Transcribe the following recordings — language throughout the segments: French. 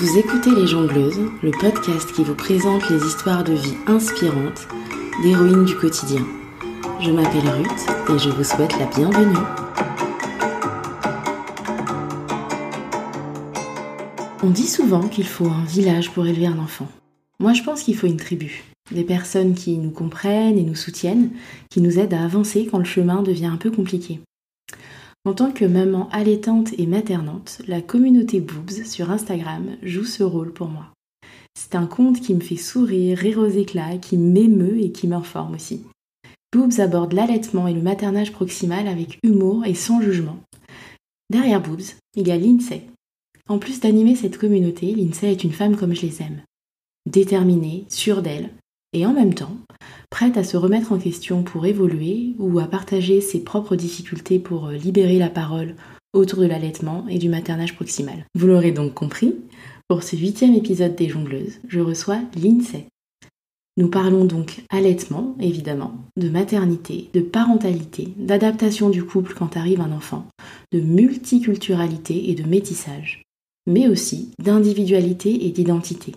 Vous écoutez Les Jongleuses, le podcast qui vous présente les histoires de vie inspirantes d'héroïnes du quotidien. Je m'appelle Ruth et je vous souhaite la bienvenue. On dit souvent qu'il faut un village pour élever un enfant. Moi je pense qu'il faut une tribu. Des personnes qui nous comprennent et nous soutiennent, qui nous aident à avancer quand le chemin devient un peu compliqué. En tant que maman allaitante et maternante, la communauté Boobs sur Instagram joue ce rôle pour moi. C'est un compte qui me fait sourire, rire aux éclats, qui m'émeut et qui m'informe aussi. Boobs aborde l'allaitement et le maternage proximal avec humour et sans jugement. Derrière Boobs, il y a Lindsay. En plus d'animer cette communauté, Lindsay est une femme comme je les aime. Déterminée, sûre d'elle, et en même temps, prête à se remettre en question pour évoluer ou à partager ses propres difficultés pour euh, libérer la parole autour de l'allaitement et du maternage proximal. Vous l'aurez donc compris, pour ce huitième épisode des Jongleuses, je reçois l'INSEE. Nous parlons donc allaitement, évidemment, de maternité, de parentalité, d'adaptation du couple quand arrive un enfant, de multiculturalité et de métissage, mais aussi d'individualité et d'identité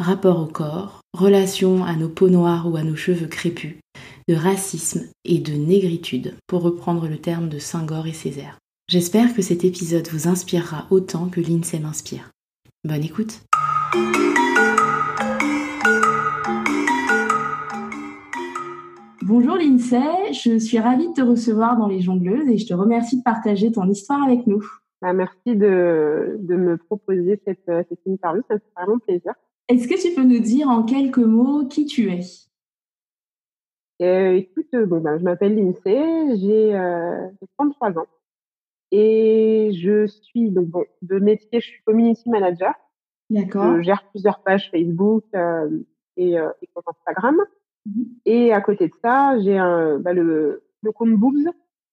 rapport au corps, relation à nos peaux noires ou à nos cheveux crépus, de racisme et de négritude, pour reprendre le terme de Saint-Gor et Césaire. J'espère que cet épisode vous inspirera autant que l'INSEE m'inspire. Bonne écoute Bonjour l'INSEE, je suis ravie de te recevoir dans Les Jongleuses et je te remercie de partager ton histoire avec nous. Bah, merci de, me proposer cette, cette interview, ça me fait vraiment plaisir. Est-ce que tu peux nous dire en quelques mots qui tu es? Euh, Écoute, euh, bon, ben, je m'appelle Lindsay, j'ai 33 euh, ans et je suis donc bon, de métier, je suis community manager. D'accord. Je gère plusieurs pages Facebook et, et compte Instagram. Mhm. Et à côté de ça, j'ai un bah, le, le compte Boobs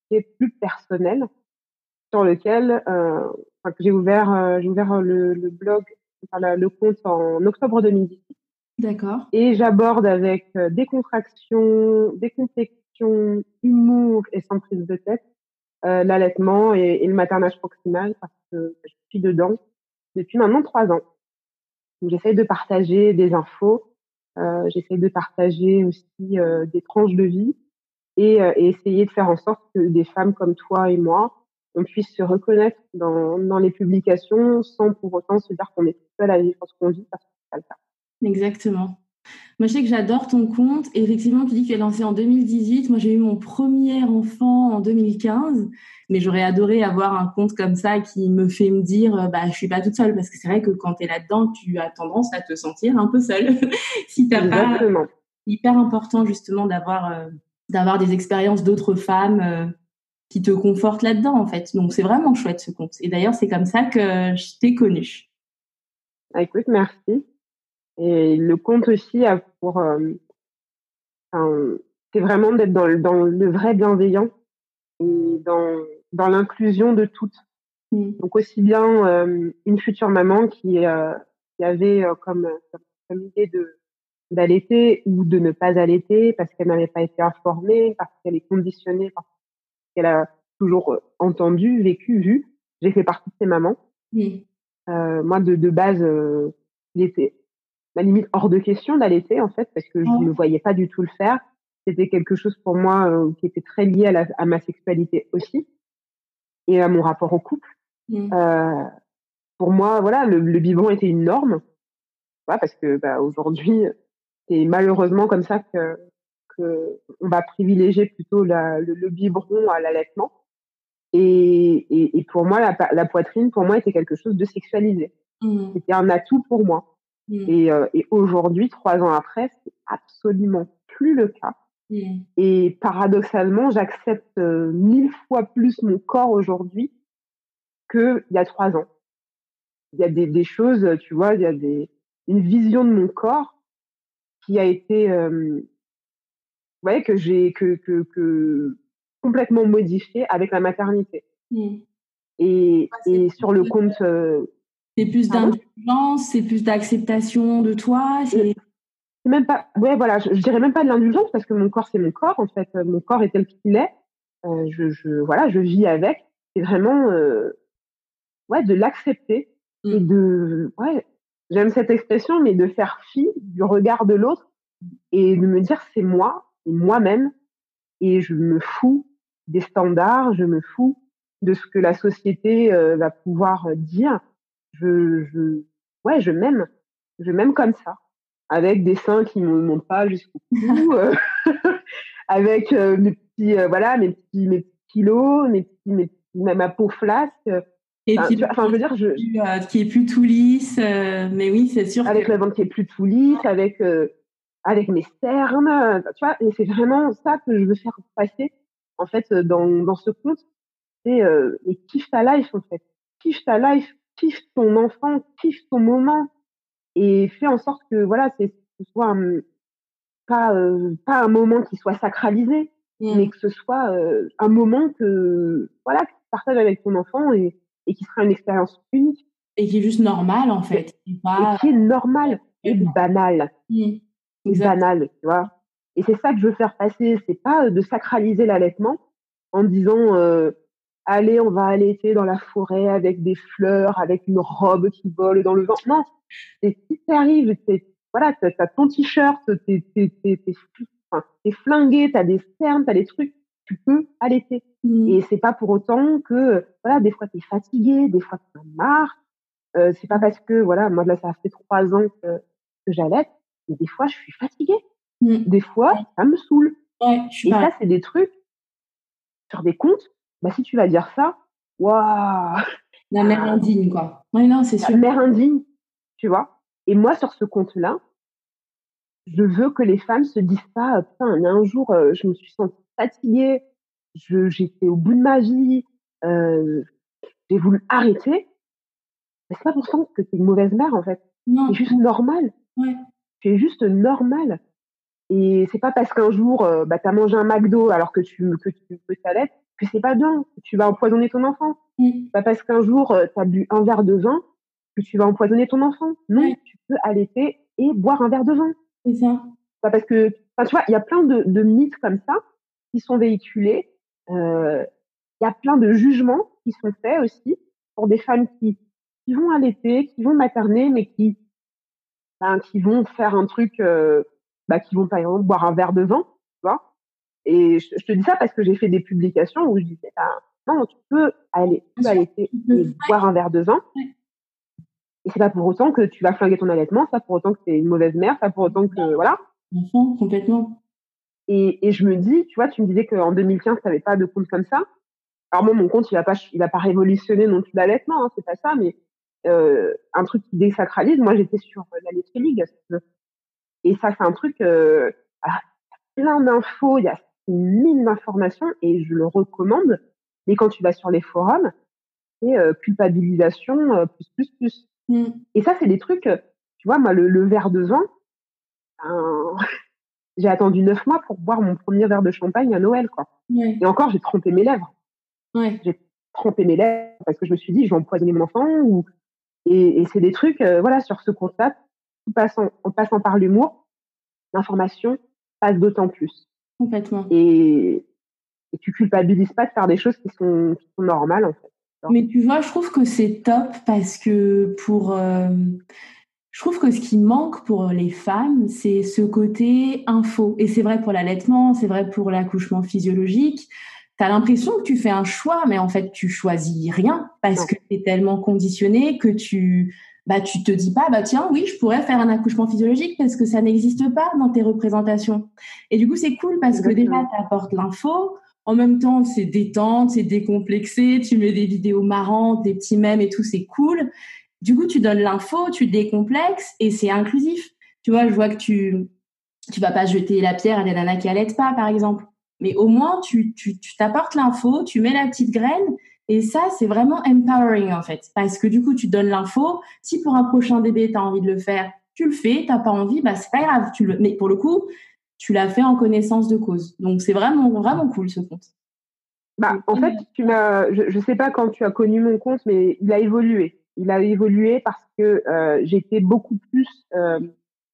qui est plus personnel sur lequel j'ai ouvert j'ai ouvert le, le blog le compte en octobre 2018. D'accord. Et j'aborde avec euh, décontraction, déconfection, humour et sans prise de tête euh, l'allaitement et, le maternage proximal parce que je suis dedans depuis maintenant trois ans. J'essaie de partager des infos, euh, j'essaie de partager aussi euh, des tranches de vie et, euh, et, essayer de faire en sorte que des femmes comme toi et moi, on puisse se reconnaître dans, dans les publications sans pour autant se dire qu'on est tout seul à vivre ce qu'on vit parce que c'est pas le cas. Exactement. Moi, je sais que j'adore ton compte. effectivement, tu dis que tu es lancé en 2018. Moi, j'ai eu mon premier enfant en 2015. Mais j'aurais adoré avoir un compte comme ça qui me fait me dire, euh, bah, je suis pas toute seule. Parce que c'est vrai que quand tu es là-dedans, tu as tendance à te sentir un peu seule. si t'as pas. Hyper important, justement, d'avoir, euh, d'avoir des expériences d'autres femmes euh, qui te conforte là-dedans en fait. Donc c'est vraiment chouette ce compte. Et d'ailleurs c'est comme ça que je t'ai connu. Ah, écoute, merci. Et le compte aussi a pour, euh, c'est vraiment d'être dans, le, dans le vrai bienveillant et dans, dans l'inclusion de toutes. Mmh. Donc aussi bien euh, une future maman qui, euh, qui avait comme, comme, idée de d'allaiter ou de ne pas allaiter parce qu'elle n'avait pas été informée, parce qu'elle est conditionnée par qu'elle a toujours euh, entendu, vécu, vu. J'ai fait partie de ces mamans. Euh, moi, de, de base, euh, il était la limite hors de question d'allaiter en fait, parce que je ne voyais pas du tout le faire. C'était quelque chose pour moi euh, qui était très lié à, la, à, ma sexualité aussi et à mon rapport au couple. Euh, pour moi, voilà, le, le biberon était une norme, voilà, parce que bah, aujourd'hui, c'est malheureusement comme ça que on va privilégier plutôt la, le, le, biberon à l'allaitement. Et, et, et, pour moi, la, la, poitrine, pour moi, était quelque chose de sexualisé. Mmh. C'était un atout pour moi. Mmh. Et, euh, et aujourd'hui, trois ans après, c'est absolument plus le cas. Mmh. Et paradoxalement, j'accepte euh, mille fois plus mon corps aujourd'hui qu'il y a trois ans. Il y a des, des, choses, tu vois, il y a des, une vision de mon corps qui a été euh, voyez, que j'ai que, que, que, complètement modifié avec la maternité. Mmh. Et, et sur le compte. Euh, c'est plus d'indulgence, c'est plus d'acceptation de toi. C'est même pas. Ouais, voilà, je, dirais même pas de l'indulgence parce que mon corps c'est mon corps en fait. Mon corps est tel qu'il est. Euh, je, je, voilà, je vis avec. C'est vraiment euh, ouais de l'accepter et mmh. de ouais j'aime cette expression, mais de faire fi du regard de l'autre et de me dire c'est moi et moi-même et je me fous des standards, je me fous de ce que la société euh, va pouvoir dire. Je, je, ouais, je m'aime, je m'aime comme ça, avec des seins qui ne montent pas jusqu'au cou, euh, avec euh, mes petits, voilà, mes petits, mes petits kilos, mes petits, mes ma peau flasque. Et enfin, enfin, je veux dire, je... qui est plus tout lisse, mais oui, c'est sûr. Avec le ventre qui est plus tout lisse, avec avec mes cernes, tu vois, et c'est vraiment ça que je veux faire passer en fait dans, dans ce conte, c'est euh, et kiffe ta life en fait, kiffe ta life, kiffe ton enfant, kiffe ton moment et fais en sorte que voilà, c'est ce soit pas euh, pas un moment qui soit sacralisé, mmh. mais que ce soit euh, un moment que voilà que tu partages avec ton enfant et, et qui sera une expérience unique. Et qui est juste normal en fait, et, qui est normal et banal. Mmh banal, tu vois. Et c'est ça que je veux faire passer. C'est pas euh, de sacraliser l'allaitement en disant euh, allez, on va allaiter dans la forêt avec des fleurs, avec une robe qui vole dans le vent. Non, c'est si t'arrives, voilà, t'as ton t-shirt, t'es t'es flingué, t'as des cernes, t'as des trucs, tu peux allaiter. Mmh. Et c'est pas pour autant que voilà, des fois t'es fatigué, des fois t'as marre. Euh, c'est pas parce que voilà, moi là ça fait trois ans que, que j'allaite mais des fois, je suis fatiguée. Mmh. Des fois, ça me saoule. et ça, c'est des trucs sur des comptes. Bah, si tu vas dire ça, waouh La mère indigne, quoi. Oui, non, c'est sûr. La mère indigne, tu vois. Et moi, sur ce compte-là, je veux que les femmes se disent pas, putain, un jour, euh, je me suis sentie fatiguée, j'étais au bout de ma vie, euh, j'ai voulu arrêter. Mais c'est pas pour ça que t'es une mauvaise mère, en fait. C'est juste normal. Ouais tu es juste normal. Et c'est pas parce qu'un jour, euh, bah, tu as mangé un McDo alors que tu que tu peux t'allaiter que c'est pas bien, que tu vas empoisonner ton enfant. Mmh. Pas parce qu'un jour, euh, tu as bu un verre de vin que tu vas empoisonner ton enfant. Non, tu peux allaiter et boire un verre de vin. C'est ça. Pas parce que, tu vois, il y a plein de, de, mythes comme ça qui sont véhiculés. Euh, il y a plein de jugements qui sont faits aussi pour des femmes qui, qui vont allaiter, qui vont materner, mais qui ben, qui vont faire un truc, euh, bah, qui vont par exemple boire un verre de vin, tu vois. Et je, te dis ça parce que j'ai fait des publications où je disais, ben, non, tu peux aller, tu peux aller et boire un verre de vin. Et c'est pas pour autant que tu vas flinguer ton allaitement, c'est pas pour autant que tu es une mauvaise mère, c'est pas pour autant que, voilà. complètement. Et, et je me dis, tu vois, tu me disais qu'en 2015, tu n'avais pas de compte comme ça. Alors moi, mon compte, il va pas, il va pas révolutionner non plus l'allaitement, hein, c'est pas ça, mais un truc qui désacralise. Moi, j'étais sur la Let's League. Et ça, c'est un truc, euh, ah, plein d'infos, il y a mille d'informations et je le recommande. Mais quand tu vas sur les forums, c'est euh, culpabilisation euh, plus, plus, plus. Mmh. Et ça, c'est des trucs, tu vois, moi, le, verre de vin, ben, j'ai attendu neuf mois pour boire mon premier verre de champagne à Noël, quoi. Et encore, j'ai trompé mes lèvres. J'ai trempé mes lèvres parce que je me suis dit, je vais empoisonner mon enfant ou et, c'est des trucs, euh, voilà, sur ce concept, en passant, en passant par l'humour, l'information passe d'autant plus. Complètement. Et, et tu culpabilises pas de faire des choses qui sont, qui sont normales, en fait. Mais tu vois, je trouve que c'est top parce que pour. Euh, je trouve que ce qui manque pour les femmes, c'est ce côté info. Et c'est vrai pour l'allaitement, c'est vrai pour l'accouchement physiologique tu as l'impression que tu fais un choix, mais en fait, tu choisis rien parce que tu es tellement conditionné que tu bah tu te dis pas bah tiens oui je pourrais faire un accouchement physiologique parce que ça n'existe pas dans tes représentations. Et du coup c'est cool parce que déjà tu apportes l'info. En même temps c'est détente c'est décomplexé tu mets des vidéos marrantes des petits mèmes et tout c'est cool. Du coup tu donnes l'info tu décomplexes et c'est inclusif. Tu vois je vois que tu tu vas pas jeter la pierre à des nanas qui allaitent pas par exemple mais au moins, tu, tu, tu t'apportes l'info, tu mets la petite graine, et ça, c'est vraiment empowering en fait, parce que du coup, tu donnes l'info. Si pour un prochain bébé, tu as envie de le faire, tu le fais. T'as pas envie, bah c'est pas grave. Tu le... Mais pour le coup, tu l'as fait en connaissance de cause. Donc c'est vraiment vraiment cool ce compte. Bah, en fait, tu m'as, je, ne sais pas quand tu as connu mon compte, mais il a évolué. Il a évolué parce que euh, j'étais beaucoup plus euh,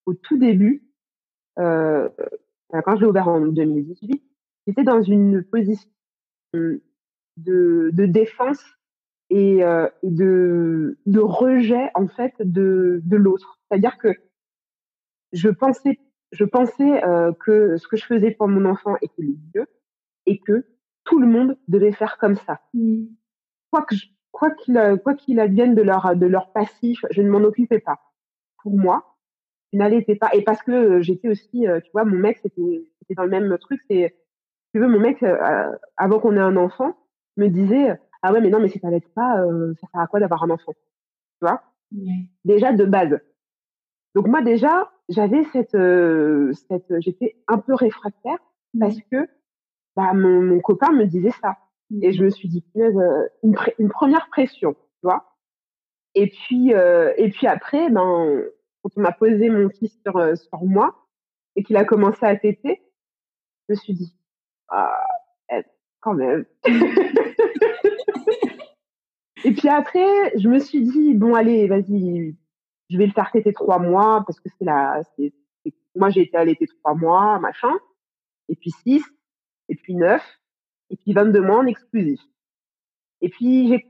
au tout début. Euh, quand je l'ai ouvert en 2018, j'étais dans une position de, de défense et, euh, de, de rejet en fait de, de l'autre. C'est-à-dire que je pensais, je pensais euh, que ce que je faisais pour mon enfant était le mieux et que tout le monde devait faire comme ça. Quoi que quoi qu'il quoi qu'il advienne de leur de leur passif, je ne m'en occupais pas. Pour moi, je n'allaitais pas et parce que j'étais aussi, tu vois, mon mec c'était c'était dans le même truc. C'est tu veux, mon mec avant qu'on ait un enfant me disait ah ouais mais non mais si t'allaites pas, ça sert à quoi d'avoir un enfant, tu vois? Déjà de base. Donc moi déjà j'avais cette cette j'étais un peu réfractaire parce que bah, mon, mon, copain me disait ça. Et je me suis dit, euh, une, une, première pression, tu vois? Et puis, euh, et puis après, ben, quand on m'a posé mon fils sur, euh, sur moi et qu'il a commencé à téter, je me suis dit, quand même. et puis après, je me suis dit, bon, allez, vas-y, je vais le faire téter trois mois parce que c'est la, moi j'ai été allaitée trois mois, machin. Et puis six, et puis 9, et puis 22 mois en exclusif. Et puis, j'ai,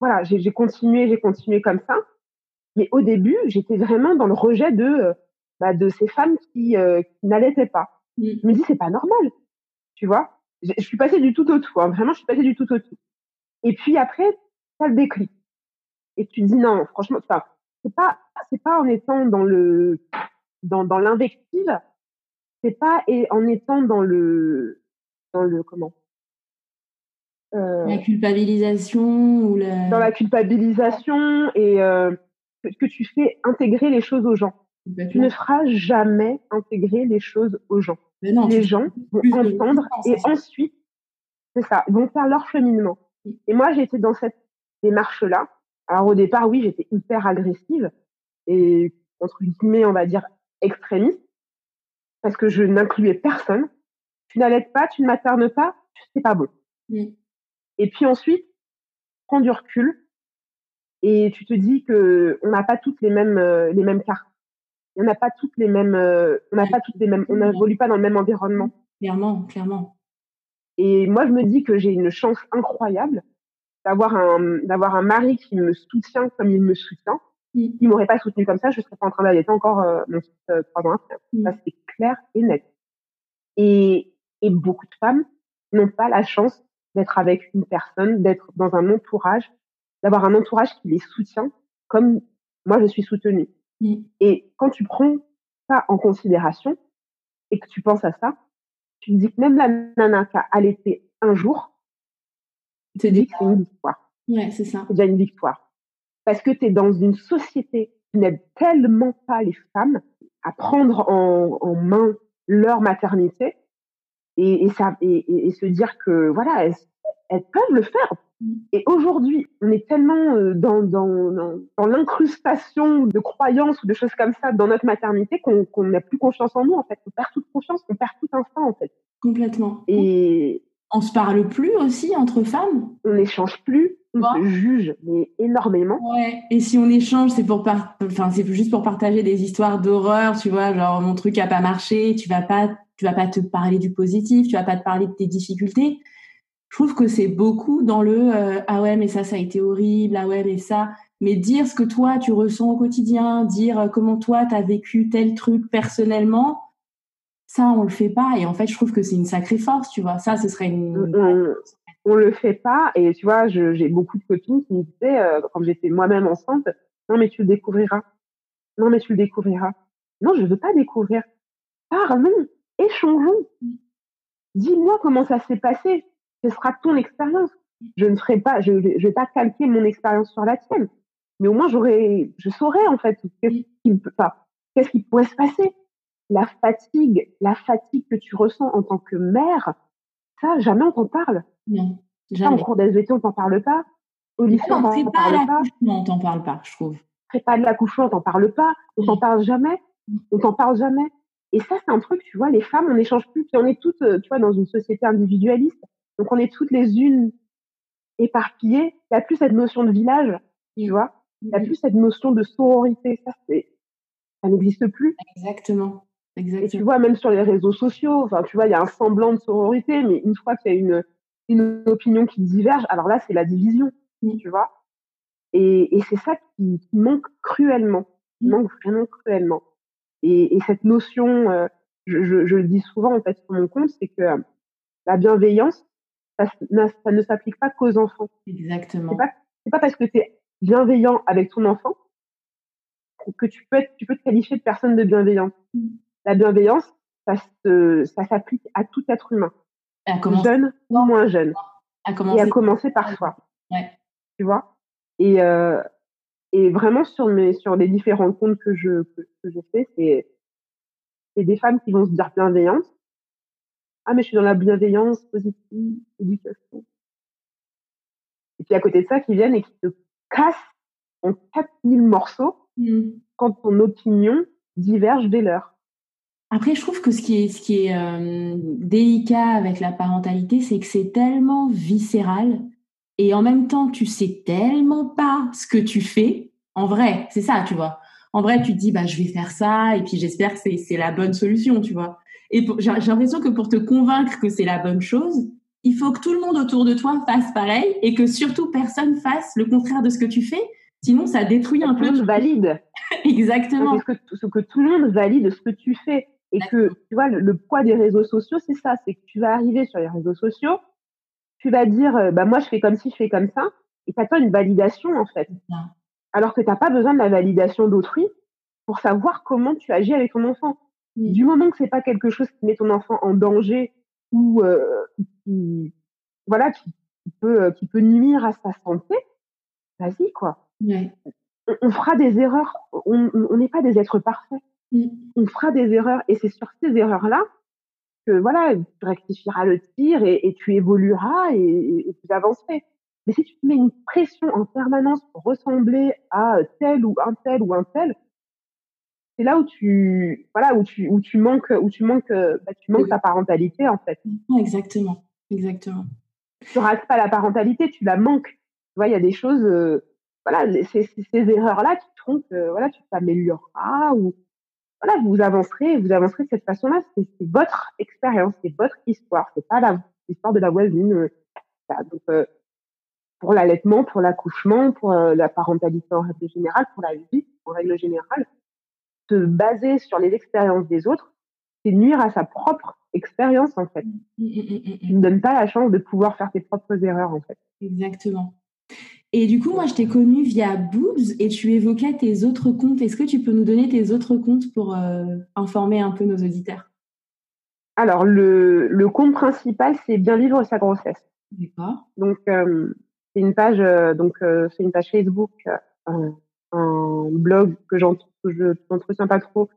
voilà, j'ai, continué, j'ai continué comme ça. Mais au début, j'étais vraiment dans le rejet de, euh, bah, de ces femmes qui, euh, qui n'allaitaient pas. Mmh. Je me dis, c'est pas normal. Tu vois? Je, suis passée du tout au tout. Hein. Vraiment, je suis passée du tout au tout. Et puis après, ça le déclic. Et tu te dis, non, franchement, c'est pas, c'est pas en étant dans le, dans, dans l'invective, c'est pas et en étant dans le, dans le comment? Euh, La culpabilisation ou la... Dans la culpabilisation et euh, que, tu fais intégrer les choses aux gens. Tu ne feras jamais intégrer les choses aux gens. Les gens vont entendre et ensuite, c'est ça, vont faire leur cheminement. Et moi, j'étais dans cette démarche-là. Alors au départ, oui, j'étais hyper agressive et entre guillemets, on va dire extrémiste, parce que je n'incluais personne tu n'allaites pas, tu ne maternes pas, c'est pas bon. Et puis ensuite, prends du recul et tu te dis que on n'a pas toutes les mêmes euh, les mêmes cartes. On n'a pas toutes les mêmes, euh, on n'a pas toutes les mêmes, on n'évolue pas dans le même environnement. Clairement, clairement. Et moi, je me dis que j'ai une chance incroyable d'avoir un d'avoir un mari qui me soutient comme il me soutient. Mmh. Il m'aurait pas soutenu comme ça, je serais pas en train d'allaiter encore euh, mon fils trois ans après. Mmh. Ça c'est clair et net. Et et beaucoup de femmes n'ont pas la chance d'être avec une personne, d'être dans un entourage, d'avoir un entourage qui les soutient comme moi je suis soutenue. Et quand tu prends ça en considération et que tu penses à ça, tu te dis que même la nana qui a allaité un jour, tu te dis que c'est une victoire. Ouais, c'est ça. C'est déjà une victoire. Parce que tu es dans une société qui n'aide tellement pas les femmes à prendre en, en main leur maternité et, et, ça, et, et, se dire que voilà, elles, elles peuvent le faire. Et aujourd'hui, on est tellement euh, dans, dans, dans, l'incrustation de croyances ou de choses comme ça dans notre maternité qu'on n'a plus confiance en nous, en fait. On perd toute confiance, on perd tout instinct, en fait. Complètement. Et on se parle plus aussi entre femmes. On n'échange plus, on se juge mais énormément. Ouais. Et si on échange, c'est pour enfin c'est juste pour partager des histoires d'horreur, tu vois, genre mon truc a pas marché, tu vas pas tu vas pas te parler du positif, tu vas pas te parler de tes difficultés. Je trouve que c'est beaucoup dans le euh, ah ouais mais ça ça a été horrible, ah ouais mais ça mais dire ce que toi tu ressens au quotidien, dire euh, comment toi tu as vécu tel truc personnellement, ça on le fait pas et en fait je trouve que c'est une sacrée force, tu vois. Ça ce serait une on, on le fait pas et tu vois, j'ai beaucoup de copines qui me disaient euh, quand j'étais moi-même enceinte, non mais tu le découvriras. Non mais tu le découvriras. Non, je veux pas découvrir. Parlons, échangeons. Dis-moi comment ça s'est passé. Ce sera ton expérience. Je ne ferai pas, je, je vais pas calquer mon expérience sur la tienne. Mais au moins, j'aurais, je saurais, en fait, qu'est-ce qui, qu'est-ce qui pourrait se passer. La fatigue, la fatigue que tu ressens en tant que mère, ça, jamais on t'en parle. Non, jamais. en cours d'SVT, on t'en parle pas. Au lycée, on t'en parle pas. On t'en parle pas, je trouve. Prépa de l'accouchement, on t'en parle pas. On t'en parle jamais. On t'en parle jamais. Et ça, c'est un truc, tu vois, les femmes, on n'échange plus. Puis on est toutes, euh, tu vois, dans une société individualiste. Donc on est toutes les unes éparpillées. Il n'y a plus cette notion de village, tu vois. Il n'y a plus cette notion de sororité. Ça, ça n'existe plus. Exactement. Exactement. Et tu vois, même sur les réseaux sociaux, enfin, tu vois, il y a un semblant de sororité, mais une fois qu'il y a une, une opinion qui diverge, alors là, c'est la division, tu vois. Et, c'est ça qui, manque cruellement, qui manque vraiment cruellement. Et, cette notion, euh, je, le dis souvent en fait sur mon compte, c'est que la bienveillance, ça, ne s'applique pas qu'aux enfants. Exactement. C'est pas, pas parce que tu es bienveillant avec ton enfant que tu peux, être, tu peux te qualifier de personne de bienveillante. Mm. La bienveillance, ça, ça s'applique à tout être humain, jeune ou moins jeune, et à commencer par soi. Ouais. Tu vois? Et, euh, et vraiment sur mes sur les différents comptes que je que, que je fais, c'est c'est des femmes qui vont se dire bienveillantes. Ah mais je suis dans la bienveillance positive, éducation. Et puis à côté de ça, qui viennent et qui te cassent en 4000 morceaux mmh. quand ton opinion diverge des leurs. Après, je trouve que ce qui est, ce qui est euh, délicat avec la parentalité, c'est que c'est tellement viscéral et en même temps, tu sais tellement pas ce que tu fais. En vrai, c'est ça, tu vois. En vrai, tu te dis, bah, je vais faire ça et puis j'espère que c'est la bonne solution, tu vois. Et j'ai l'impression que pour te convaincre que c'est la bonne chose, il faut que tout le monde autour de toi fasse pareil et que surtout personne fasse le contraire de ce que tu fais. Sinon, ça détruit un peu. Tout le monde valide. Exactement. Parce que, ce que tout le monde valide ce que tu fais. Et que, tu vois, le, poids des réseaux sociaux, c'est ça. C'est que tu vas arriver sur les réseaux sociaux, tu vas dire, euh, bah, moi, je fais comme ci, je fais comme ça. Et tu attends une validation, en fait. Alors que tu n'as pas besoin de la validation d'autrui pour savoir comment tu agis avec ton enfant. Du moment que c'est pas quelque chose qui met ton enfant en danger ou euh, qui, voilà, qui, peut, euh, qui peut nuire à sa santé, vas-y, quoi. On, fera des erreurs. On n'est pas des êtres parfaits. On fera des erreurs. Et c'est sur ces erreurs-là que, voilà, tu rectifieras le tir et, tu évolueras et, et, tu avanceras. Mais si tu te mets une pression en permanence pour ressembler à tel ou un tel ou un tel, c'est là où tu voilà où tu où tu manques où tu manques bah, tu manques ta parentalité en fait. Exactement, exactement. Tu rates pas la parentalité, tu la manques. Tu vois, il y a des choses euh, voilà ces, ces erreurs là qui font que voilà tu t'amélioreras ou voilà vous avancerez vous avancerez de cette façon-là. C'est votre expérience, c'est votre histoire, c'est pas l'histoire de la voisine. Euh, donc euh, pour l'allaitement, pour l'accouchement, pour la parentalité en règle générale, pour la vie en règle générale, se baser sur les expériences des autres, c'est nuire à sa propre expérience en fait. Tu ne donnes pas la chance de pouvoir faire tes propres erreurs en fait. Exactement. Et du coup, moi, je t'ai connue via Boobs et tu évoquais tes autres comptes. Est-ce que tu peux nous donner tes autres comptes pour euh, informer un peu nos auditeurs? Alors, le, le, compte principal, c'est Bien vivre sa grossesse. D'accord. Donc, euh, c'est une page, euh, donc c'est une page Facebook, un blog que que je n'entretiens pas trop,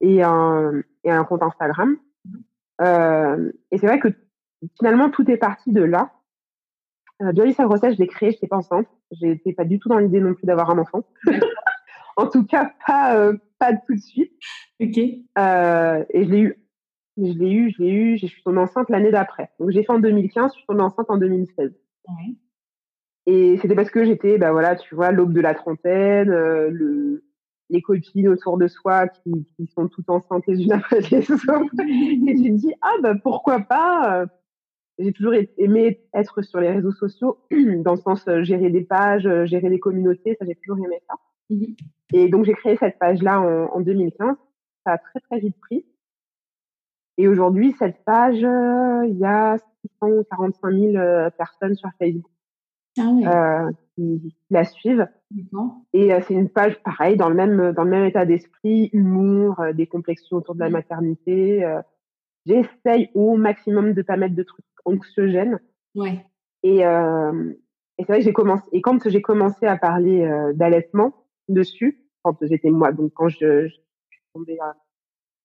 et un, et un compte Instagram. Euh, et c'est vrai que finalement, tout est parti de là. Euh, Bien sa grossesse, je l'ai créé, je n'étais pas enceinte. J'étais pas du tout dans l'idée non plus d'avoir un enfant. en tout cas, pas, euh, pas tout de suite. Ok. Euh, et je l'ai eu. Je l'ai eu, je l'ai eu, je suis tombée enceinte l'année d'après. Donc j'ai fait en 2015, je suis tombée enceinte en 2016. Et c'était parce que j'étais, bah voilà, tu vois, l'aube de la trentaine, euh, le, les copines autour de soi qui, qui sont toutes enceintes les unes après les autres. et tu te dis, ah bah pourquoi pas? Euh, J'ai toujours aimé être sur les réseaux sociaux, dans le sens euh, gérer des pages, euh, gérer des communautés, ça j'ai toujours aimé ça. Mmh et donc j'ai créé cette page-là en, en, 2015. Ça a très très vite pris. Et aujourd'hui, cette page, il y a 645 000 personnes sur Facebook. Ah qui, la suivent. Et euh, c'est une page pareil dans le même dans le même état d'esprit, humour, euh, des complexions autour de la maternité. Euh. J'essaye au maximum de pas mettre de trucs anxiogènes. Ouais. Et, et c'est vrai que j'ai commencé et quand j'ai commencé à parler d'allaitement dessus, quand j'étais moi, donc quand je, je, tombée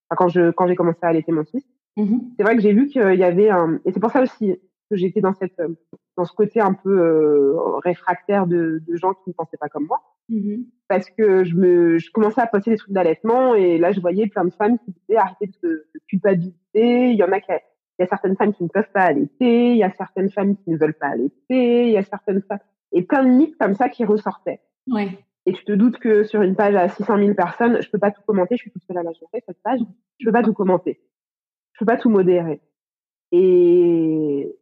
quand je quand j'ai commencé à allaiter mon fils, mmh c'est vrai que j'ai vu qu'il y avait un et c'est pour ça aussi que j'étais dans cette dans ce côté un peu euh, réfractaire de, de, gens qui ne pensaient pas comme moi. Mmh Parce que je, me, je commençais à poster des trucs d'allaitement et là, je voyais plein de femmes qui disaient arrêtez de, de, culpabiliser. Il y en a qui, il y a certaines femmes qui ne peuvent pas allaiter, il y a certaines femmes qui ne veulent pas allaiter, il y a certaines femmes et plein de mythes comme ça qui ressortaient. Ouais. Et tu te doutes que sur une page à 600 000 personnes, je peux pas tout commenter, je suis toute seule à la gérer, cette page, je peux pas tout commenter. Je peux pas tout modérer. Et,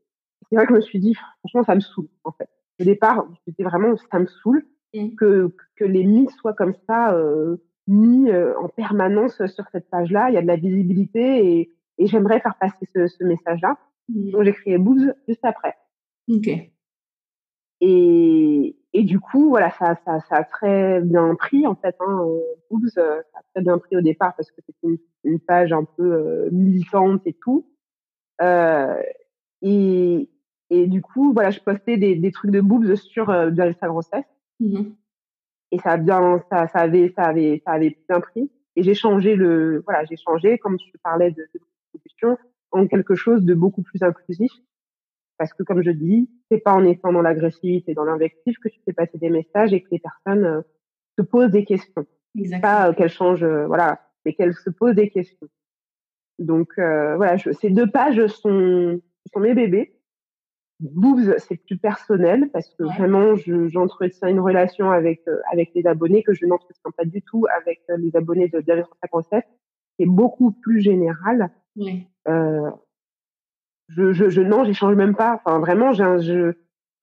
c'est vrai que je me suis dit, franchement, ça me saoule, en fait. Au départ, c'était vraiment, ça me saoule. mmh. que, que les mythes soient comme ça euh, mis euh, en permanence sur cette page-là. Il y a de la visibilité et, et j'aimerais faire passer ce, ce message-là. Mmh. Donc j'ai créé Boobs juste après. Ok. Et, et du coup, voilà, ça, ça, ça a très bien pris en fait. Hein, Boobs, ça a très bien pris au départ parce que c'était une, une, page un peu militante et tout. Euh, et, et du coup, voilà, je postais des, des trucs de boobs sur euh, sa grossesse. Mmh et ça a bien, ça, ça avait, ça avait, ça avait bien pris. Et j'ai changé le, voilà, j'ai changé, comme tu parlais de, de en quelque chose de beaucoup plus inclusif. Parce que, comme je dis, c'est pas en étant dans l'agressivité, dans l'invectif que tu fais passer des messages et que les personnes euh, se posent des questions. Exactement. Pas euh, qu'elles changent, euh, voilà, mais qu'elles se posent des questions. Donc, voilà, je, ces deux pages sont, sont mes bébés. Boobs, c'est plus personnel parce que vraiment, j'entretiens une relation avec euh, avec les abonnés que je n'entretiens pas du tout avec euh, les abonnés de Diabète 57. C'est beaucoup plus général. Euh, je, je, je non, j'échange même pas. Enfin, vraiment, je,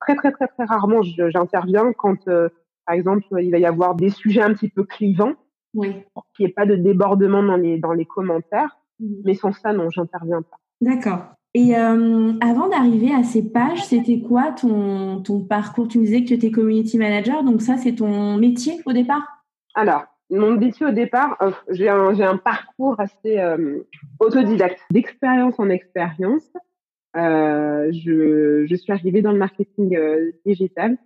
très très très très rarement j'interviens quand, euh, par exemple, il va y avoir des sujets un petit peu clivants, oui. pour qu'il n'y ait pas de débordement dans les dans les commentaires. Mmh. Mais sans ça, non, j'interviens pas. D'accord. Et euh, avant d'arriver à ces pages, c'était quoi ton, ton parcours? Tu me disais que tu étais community manager, donc ça, c'est ton métier au départ? Alors, mon métier au départ, euh, j'ai un, un, parcours assez euh, autodidacte, d'expérience en expérience. Je, je, suis arrivée dans le marketing digital.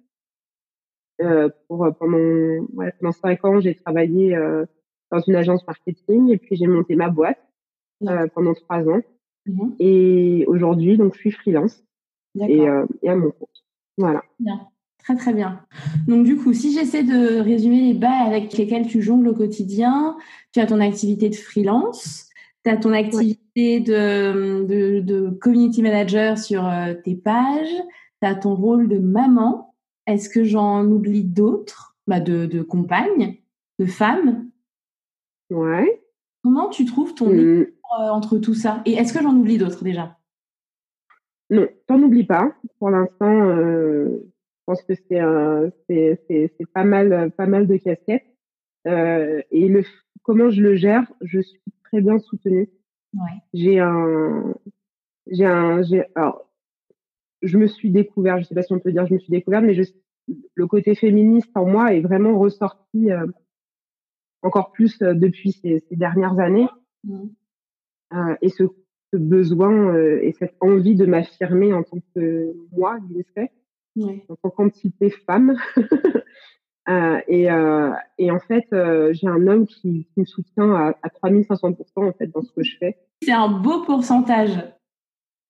pour, pendant, ouais, pendant cinq ans, j'ai travaillé dans une agence marketing et puis j'ai monté ma boîte pendant trois ans. Mhm. Et aujourd'hui, donc, je suis freelance et, euh, et, à mon compte. Voilà. Bien. Très, très bien. Donc, du coup, si j'essaie de résumer les bails avec lesquels tu jongles au quotidien, tu as ton activité de freelance, tu as ton activité de, de, de, community manager sur euh, tes pages, tu as ton rôle de maman. Est-ce que j'en oublie d'autres? Bah, de, de compagne, de femme? Ouais. Comment tu trouves ton mmh. Euh, entre tout ça Et est-ce que j'en oublie d'autres déjà? Non, t'en oublies pas. Pour l'instant, euh, je pense que c'est c'est pas mal pas mal de casquettes. Euh, et le comment je le gère, je suis très bien soutenue. Ouais. J'ai un j'ai un j'ai alors je me suis découvert, je sais pas si on peut dire je me suis découvert, mais je, le côté féministe en moi est vraiment ressorti encore plus depuis ces, ces dernières années. Mmh. Euh, et ce, ce besoin euh, et cette envie de m'affirmer en tant que moi, Lindsay, ouais. en tant qu'entité femme. euh, et, euh, et, en fait, euh, j'ai un homme qui, qui, me soutient à, à 3500% en fait dans ce que je fais. C'est un beau pourcentage.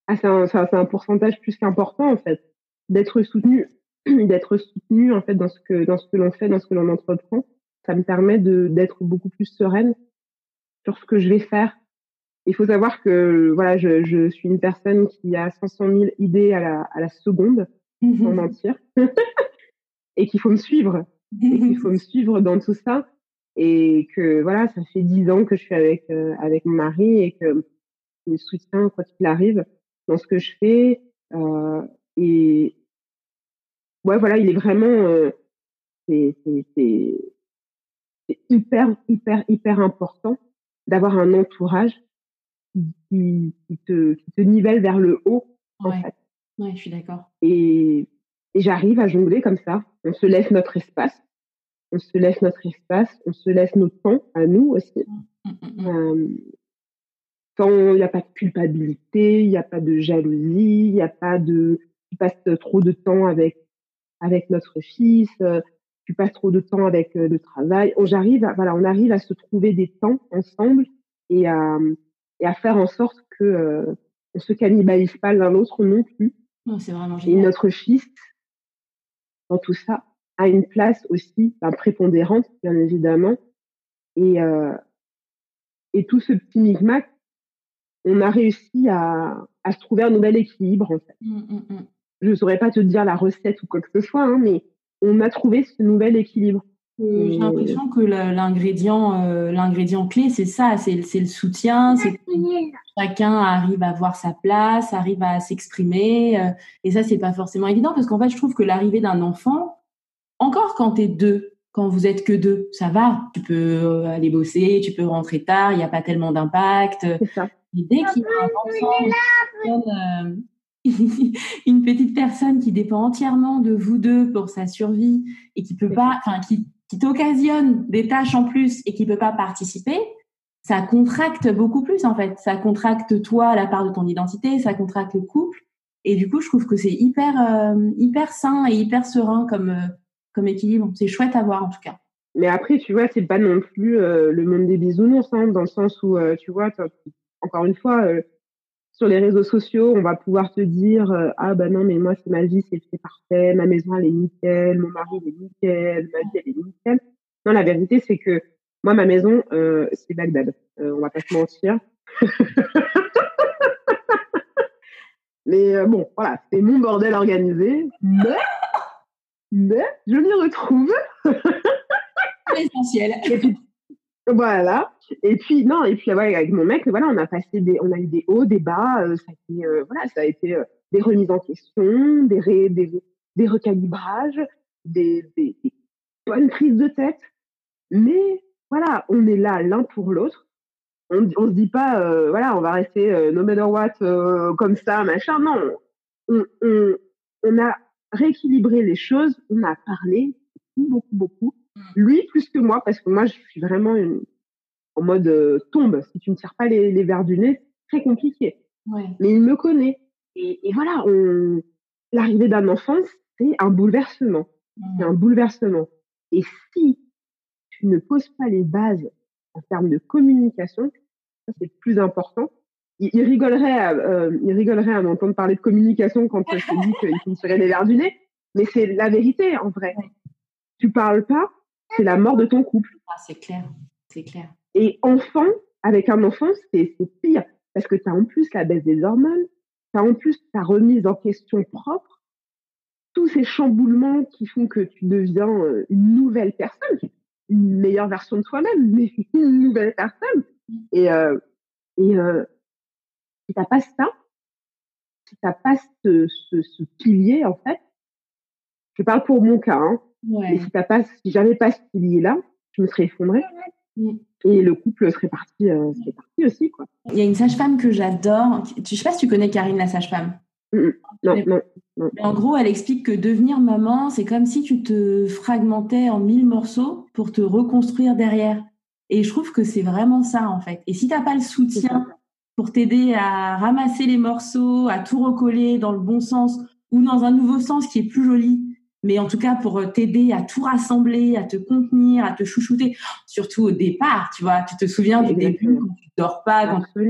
Ah, c'est un, un, un, pourcentage plus qu'important en fait d'être soutenu, d'être soutenu en fait dans ce que dans ce que l'on fait, dans ce que l'on entreprend. Ça me permet de d'être beaucoup plus sereine sur ce que je vais faire, il faut savoir que voilà, je, je, suis une personne qui a 500 000 idées à la, à la seconde, mmh sans mentir, et qu'il faut me suivre, et qu'il faut me suivre dans tout ça, et que voilà, ça fait dix ans que je suis avec euh, avec mon mari et que il me soutient quoi qu'il arrive dans ce que je fais, euh, et ouais, voilà, il est vraiment euh, c'est hyper hyper hyper important d'avoir un entourage qui, qui, te, qui te nivelle vers le haut. En ouais. fait. ouais, je suis d'accord. Et, et j'arrive à jongler comme ça. On se laisse notre espace. On se laisse notre espace. On se laisse notre temps à nous aussi. Mmh, mmh, mmh. Euh, quand il n'y a pas de culpabilité, il n'y a pas de jalousie, il n'y a pas de tu passes trop de temps avec avec notre fils, euh, tu passes trop de temps avec euh, le travail. On j'arrive voilà, on arrive à se trouver des temps ensemble et à et à faire en sorte que euh, on se cannibalise pas l'un l'autre non plus. Non, c'est vraiment génial. Et notre fils, dans tout ça, a une place aussi ben, prépondérante, bien évidemment. Et, euh, et tout ce petit micmac, on a réussi à, à se trouver un nouvel équilibre, en fait. Mmh, mmh, mmh. Je ne saurais pas te dire la recette ou quoi que ce soit, hein, mais on a trouvé ce nouvel équilibre. Euh, j'ai l'impression que l'ingrédient, euh, l'ingrédient clé, c'est ça, c'est le soutien, c'est que chacun arrive à voir sa place, arrive à s'exprimer, euh, et ça, c'est pas forcément évident parce qu'en fait, je trouve que l'arrivée d'un enfant, en encore quand tu es deux, quand vous êtes que deux, ça va. Tu peux euh, aller bosser, tu peux rentrer tard, il n'y a pas tellement d'impact. Dès qu'il y a un enfant, une petite personne qui dépend entièrement de vous deux pour sa survie et qui peut pas, enfin qui, qui t'occasionne des tâches en plus et qui peut pas participer, ça contracte beaucoup plus en fait. Ça contracte toi la part de ton identité, ça contracte le couple. Et du coup, je trouve que c'est hyper euh, hyper sain et hyper serein comme euh, comme équilibre. C'est chouette à voir en tout cas. Mais après, tu vois, c'est pas non plus euh, le monde des bisounours, hein, dans le sens où, tu vois, encore une fois, sur les réseaux sociaux, on va pouvoir te dire ah bah non mais moi c'est ma vie c'est parfait, ma maison elle est nickel, mon mari il est nickel, ma vie elle est nickel. Non la vérité c'est que moi ma maison c'est Bagdad, on va pas se mentir. mais bon voilà c'est mon bordel organisé, mais mais je m'y retrouve. L'essentiel. Voilà. Et puis non, et puis avec mon mec, voilà, on a passé des, on a eu des hauts, des bas. Euh, ça a été, euh, voilà, ça a été euh, des remises en question, des, des, des recalibrages, des, des, des bonnes prises de tête. Mais voilà, on est là l'un pour l'autre. On, on se dit pas, voilà, on va rester no matter what comme ça, machin. Non, on, on, on a rééquilibré les choses, on a parlé beaucoup, beaucoup lui, plus que moi, parce que moi, je suis vraiment une, en mode euh, tombe. Si tu ne tires pas les, les verres du nez, très compliqué. Mais il me connaît. Et, et voilà, on... l'arrivée d'un enfant, c'est un bouleversement. C'est un bouleversement. Et si tu ne poses pas les bases en termes de communication, ça c'est plus important. Il, il rigolerait, à, euh, il rigolerait à m'entendre parler de communication quand je te dis qu'il me tirait les verres du nez, mais c'est la vérité en vrai. Tu parles pas, c'est la mort de ton couple. Ah, c'est clair, c'est clair. Et enfant, avec un enfant, c'est pire, parce que tu as en plus la baisse des hormones, tu as en plus ta remise en question propre, tous ces chamboulements qui font que tu deviens euh, une nouvelle personne, une meilleure version de toi-même, mais une nouvelle personne. Et, euh, et euh, si t'as pas ça, si t'as pas ce, ce, ce, pilier, en fait, je parle pour mon cas, hein, Ouais. si t'as pas, si j'avais pas ce pilier-là, je me serais effondrée. Mm. Et le couple serait parti, euh, serait parti aussi, quoi. Il y a une sage-femme que j'adore. Je sais pas si tu connais Karine, la sage-femme. Mm, mm. non, non, non, En gros, elle explique que devenir maman, c'est comme si tu te fragmentais en mille morceaux pour te reconstruire derrière. Et je trouve que c'est vraiment ça, en fait. Et si t'as pas le soutien pour t'aider à ramasser les morceaux, à tout recoller dans le bon sens ou dans un nouveau sens qui est plus joli, mais en tout cas pour euh, t'aider à tout rassembler, à te contenir, à te chouchouter, surtout au départ, tu vois, tu te souviens du début quand tu dors pas, quand tu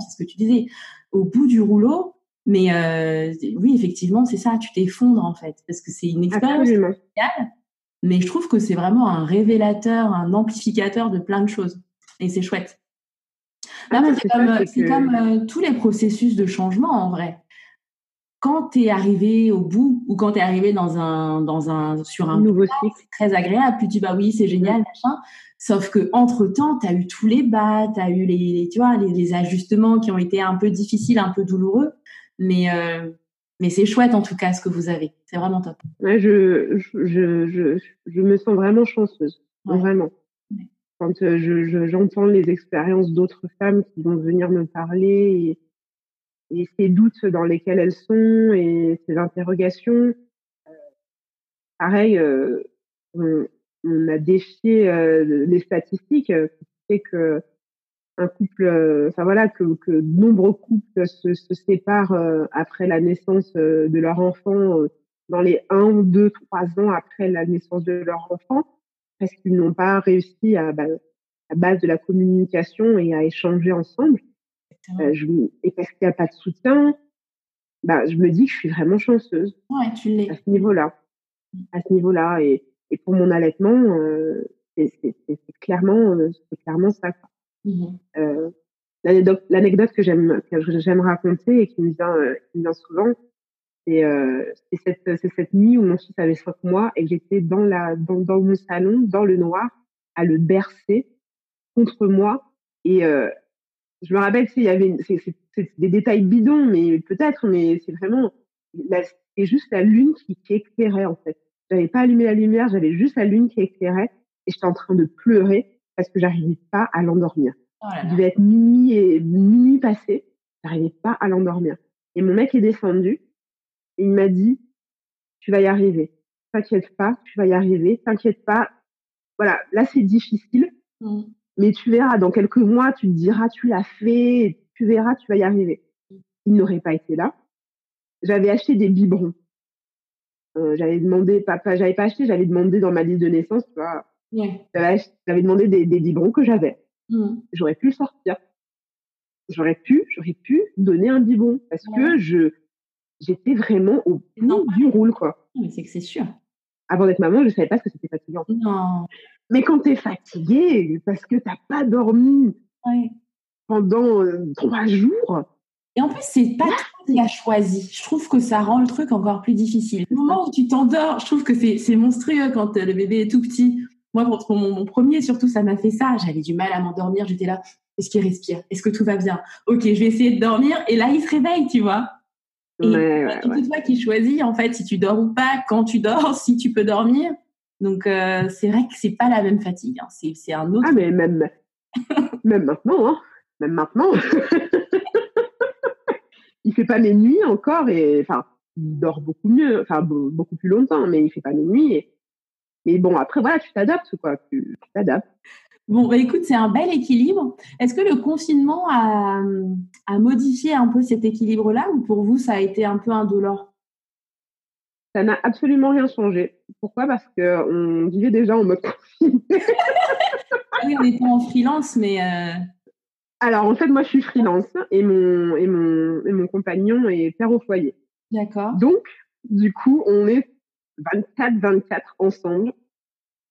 c'est ce que tu disais, au bout du rouleau, mais euh, oui, effectivement, c'est ça, tu t'effondres en fait, parce que c'est une expérience spéciale, mais je trouve que c'est vraiment un révélateur, un amplificateur de plein de choses, et c'est chouette. Ah, c'est comme, comme euh, tous les processus de changement en vrai quand tu es arrivé au bout ou quand tu es arrivé dans un, dans un, sur un nouveau cycle, c'est très agréable. Puis tu dis, bah oui, c'est génial, machin. Sauf que entre temps, tu as eu tous les bas, tu as eu les, tu vois, les, ajustements qui ont été un peu difficiles, un peu douloureux. Mais, euh, mais c'est chouette en tout cas ce que vous avez. C'est vraiment top. Ouais, je, je, je, je, me sens vraiment chanceuse. Vraiment. Quand euh, je, j'entends les expériences d'autres femmes qui vont venir me parler et, et ces doutes dans lesquels elles sont et ces interrogations. Euh, pareil, euh, on, on, a défié euh, les statistiques qui fait que un couple, enfin voilà, que, que nombreux couples se, se séparent après la naissance de leur enfant, dans les 1, 2, 3 ans après la naissance de leur enfant, parce qu'ils n'ont pas réussi à, bah, à base de la communication et à échanger ensemble. Euh, je, et parce qu'il n'y a pas de soutien, bah, je me dis que je suis vraiment chanceuse. Ouais, tu l'es. À ce niveau-là. À ce niveau-là. Et, et pour mon allaitement, euh, c'est clairement, euh, clairement ça. Euh, L'anecdote que j'aime raconter et qui me vient, euh, qui me vient souvent, c'est cette, cette nuit où mon fils avait 5 mois et j'étais dans, la, dans, dans mon salon, dans le noir, à le bercer contre moi. Et, euh, je me rappelle s'il y avait c'est des détails bidons mais peut-être mais c'est vraiment c'est juste la lune qui, qui, éclairait en fait j'avais pas allumé la lumière, j'avais juste la lune qui éclairait et j'étais en train de pleurer parce que j'arrivais pas à l'endormir. Oh Il devait être minuit et minuit passé, j'arrivais pas à l'endormir. Et mon mec est descendu et il m'a dit tu vas y arriver. T'inquiète pas, tu vas y arriver. T'inquiète pas. Voilà, là c'est difficile, mmh. Mais tu verras dans quelques mois, tu te diras tu l'as fait, tu verras, tu vas y arriver. Il n'aurait pas été là. J'avais acheté des biberons. Euh, j'avais demandé, papa, j'avais pas acheté, j'avais demandé dans ma liste de naissance, tu vois. J'avais demandé des, des biberons que j'avais. Mmh. J'aurais pu le sortir. J'aurais pu, j'aurais pu donner un biberon parce que je, j'étais vraiment au bout du roule, quoi. Mais c'est que c'est sûr. Avant d'être maman, je savais pas ce que c'était fatigant. Non. Mais quand tu es fatiguée parce que t'as pas dormi pendant euh, trois jours. Et en plus, c'est pas toi qui l'as choisi. Je trouve que ça rend le truc encore plus difficile. Le moment où tu t'endors, je trouve que c'est monstrueux quand euh, le bébé est tout petit. Moi, pour mon, mon premier, surtout, ça m'a fait ça. J'avais du mal à m'endormir. J'étais là. Est-ce qu'il respire? Est-ce que tout va bien? Ok, je vais essayer de dormir. Et là, il se réveille, tu vois. Et c'est toi qui choisis, en fait, si tu dors ou pas, quand tu dors, si tu peux dormir. Donc, euh, c'est vrai que c'est pas la même fatigue. Hein. C'est un autre. Ah, mais même, même maintenant, hein. Même maintenant. il fait pas mes nuits encore et, enfin, il dort beaucoup mieux, enfin, beaucoup plus longtemps, mais il fait pas mes nuits. Et... Mais bon, après, voilà, tu t'adaptes, quoi. Tu t'adaptes. Bon, bah, écoute, c'est un bel équilibre. Est-ce que le confinement a, modifié un peu cet équilibre-là ou pour vous, ça a été un peu indolore? Ça n'a absolument rien changé. Pourquoi? Parce qu'on vivait déjà en mode. Ah oui, on était en freelance, mais... Euh, Alors, en fait, moi, je suis freelance et mon, et mon, et mon compagnon est père au foyer. D'accord. Donc, du coup, on est 24-24 ensemble.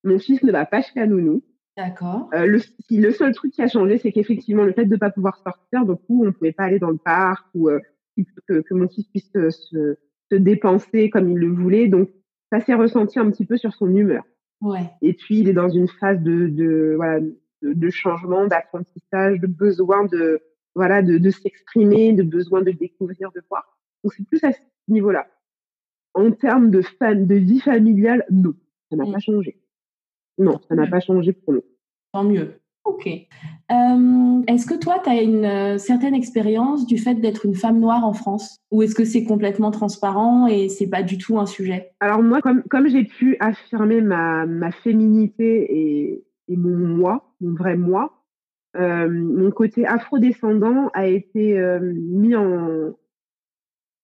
Mon fils ne va pas chez la nounou. D'accord. Euh, le, le, seul truc qui a changé, c'est qu'effectivement, le fait de ne pas pouvoir sortir, donc on ne pouvait pas aller dans le parc ou euh, que, que, mon fils puisse se, se, dépenser comme il le voulait. Donc, ça s'est ressenti un petit peu sur son humeur. Ouais. Et puis, il est dans une phase de, de, voilà, de, de changement, d'apprentissage, de besoin de, voilà, de, de s'exprimer, de besoin de découvrir, de voir. Donc, c'est plus à ce niveau-là. En termes de, fan, de vie familiale, non, ça n'a mmh. pas changé. Non, ça n'a pas changé pour nous. Tant mieux. Ok. Euh, est-ce que toi, tu as une euh, certaine expérience du fait d'être une femme noire en France? Ou est-ce que c'est complètement transparent et c'est pas du tout un sujet? Alors moi, comme, comme j'ai pu affirmer ma, ma féminité et, et, mon moi, mon vrai moi, euh, mon côté afrodescendant a été mis en,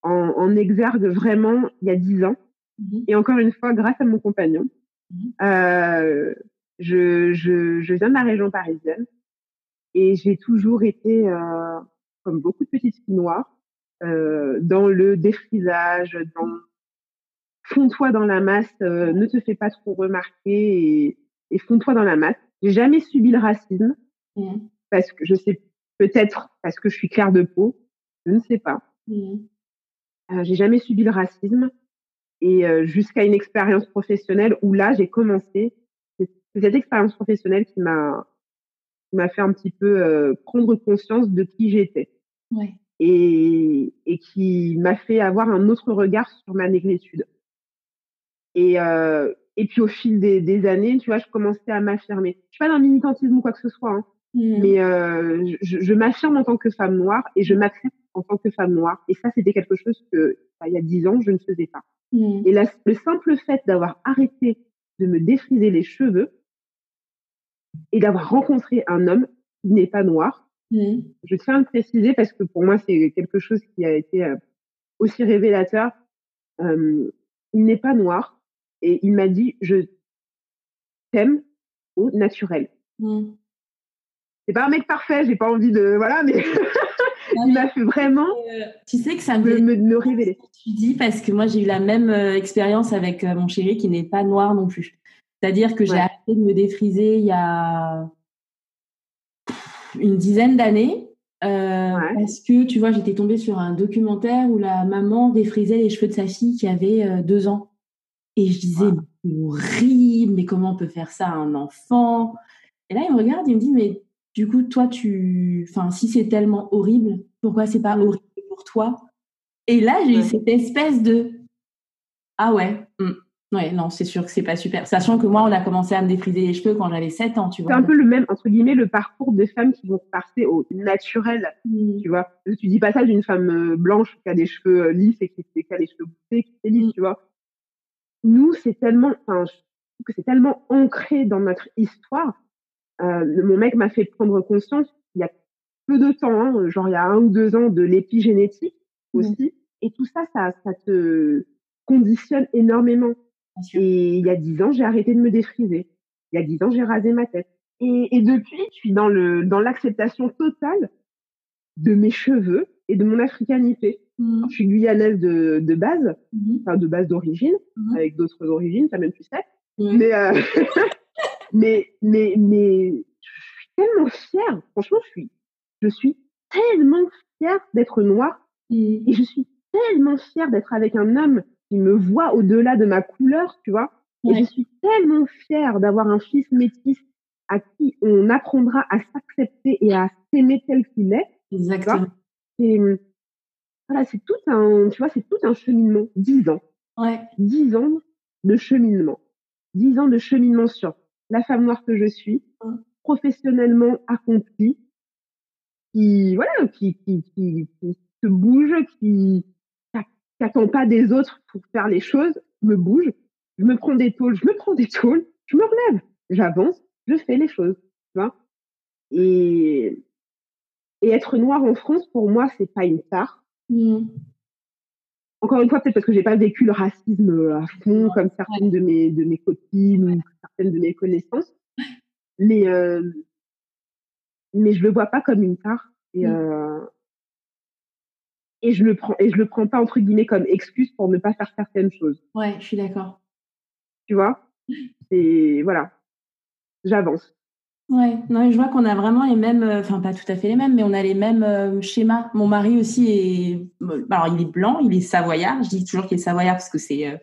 en, en, exergue vraiment il y a dix ans. Mmh et encore une fois, grâce à mon compagnon. Mmh. Je, je, je, viens de la région parisienne et j'ai toujours été, euh, comme beaucoup de petites filles noires, euh, dans le défrisage, dans fonds-toi dans la masse, euh, ne te fais pas trop remarquer et, et fonds-toi dans la masse. J'ai jamais subi le racisme mmh. parce que je sais peut-être parce que je suis claire de peau, je ne sais pas. Mmh. Euh, j'ai jamais subi le racisme et euh, jusqu'à une expérience professionnelle où là j'ai commencé. C'est cette expérience professionnelle qui m'a m'a fait un petit peu euh, prendre conscience de qui j'étais ouais. et, et qui m'a fait avoir un autre regard sur ma négritude. Et, euh, et puis au fil des, des, années, tu vois, je commençais à m'affirmer. Je suis pas dans le militantisme ou quoi que ce soit, hein, mmh. mais euh, je, je m'affirme en tant que femme noire et je m'accepte en tant que femme noire. Et ça, c'était quelque chose que, bah, il y a dix ans, je ne faisais pas. Mmh. Et le simple fait d'avoir arrêté de me défriser les cheveux et d'avoir rencontré un homme qui n'est pas noir, mmh. je tiens à le préciser parce que pour moi, c'est quelque chose qui a été euh, aussi révélateur. Euh, il n'est pas noir et il m'a dit, je t'aime au naturel. Mmh. C'est pas un mec parfait, j'ai pas envie de, voilà, mais il m'a fait vraiment. Euh, tu sais que ça me, me, me révéler. Tu dis parce que moi j'ai eu la même euh, expérience avec euh, mon chéri qui n'est pas noir non plus. C'est-à-dire que j'ai arrêté de me défriser il y a une dizaine d'années. Parce que tu vois, j'étais tombée sur un documentaire où la maman défrisait les cheveux de sa fille qui avait deux ans. Et je disais, mais horrible, mais comment on peut faire ça à un enfant? Et là, il me regarde, il me dit, mais du coup, toi, tu, enfin, si c'est tellement horrible, pourquoi c'est pas horrible pour toi? Et là, j'ai eu cette espèce de ah ouais, hmm. Ouais, non, c'est sûr que c'est pas super. Sachant que moi, on a commencé à me défriser les cheveux quand j'avais 7 ans, tu vois. C'est un peu le même, entre guillemets, le parcours des femmes qui vont passer au naturel, mmh. tu vois. Tu dis pas ça d'une femme euh, blanche qui a des cheveux euh, lisses et qui, a des cheveux bouclés, qui est lisse, mmh. tu vois. Nous, c'est tellement, enfin, je trouve que c'est tellement ancré dans notre histoire. Euh, mon mec m'a fait prendre conscience il y a peu de temps, hein, genre il y a un ou deux ans, de l'épigénétique mmh. aussi. Et tout ça, ça, ça te conditionne énormément. Et il y a dix ans, j'ai arrêté de me défriser. Il y a dix ans, j'ai rasé ma tête. Et, et, depuis, je suis dans le dans l'acceptation totale de mes cheveux et de mon africanité. Mmh. je suis guyanaise de, de base, mmh. enfin de base d'origine, mmh. avec d'autres origines, ça même tu sais. Mais, euh, mais mais mais je suis tellement fière. Franchement, je suis je suis tellement fière d'être noire et je suis tellement fière d'être avec un homme qui me voit au-delà de ma couleur, tu vois. Et je suis tellement fière d'avoir un fils métis à qui on apprendra à s'accepter et à s'aimer tel qu'il est. Exactement. Et voilà, c'est tout un, tu vois, c'est tout un cheminement. Dix ans. Ouais. Dix ans de cheminement. Dix ans de cheminement sur la femme noire que je suis, professionnellement accomplie, qui, voilà, qui, qui, qui, qui se bouge, qui, n'attend pas des autres pour faire les choses, me bouge, je me prends des tôles, je me prends des tôles, je me relève, j'avance, je fais les choses, tu vois. Et, et être noir en France, pour moi, c'est pas une tare. Mmh. Encore une fois, peut-être parce que j'ai pas vécu le racisme à fond, comme certaines de mes, de mes copines ou certaines de mes connaissances. Mais, euh, mais je le vois pas comme une tare. Et, mmh. euh, et je le prends et je le prends pas entre guillemets comme excuse pour ne pas faire certaines choses. Ouais, je suis d'accord. Tu vois? Et voilà, j'avance. Ouais, non, je vois qu'on a vraiment les mêmes, euh, enfin pas tout à fait les mêmes, mais on a les mêmes euh, schémas. Mon mari aussi est, euh, alors il est blanc, il est savoyard. Je dis toujours qu'il est savoyard parce que c'est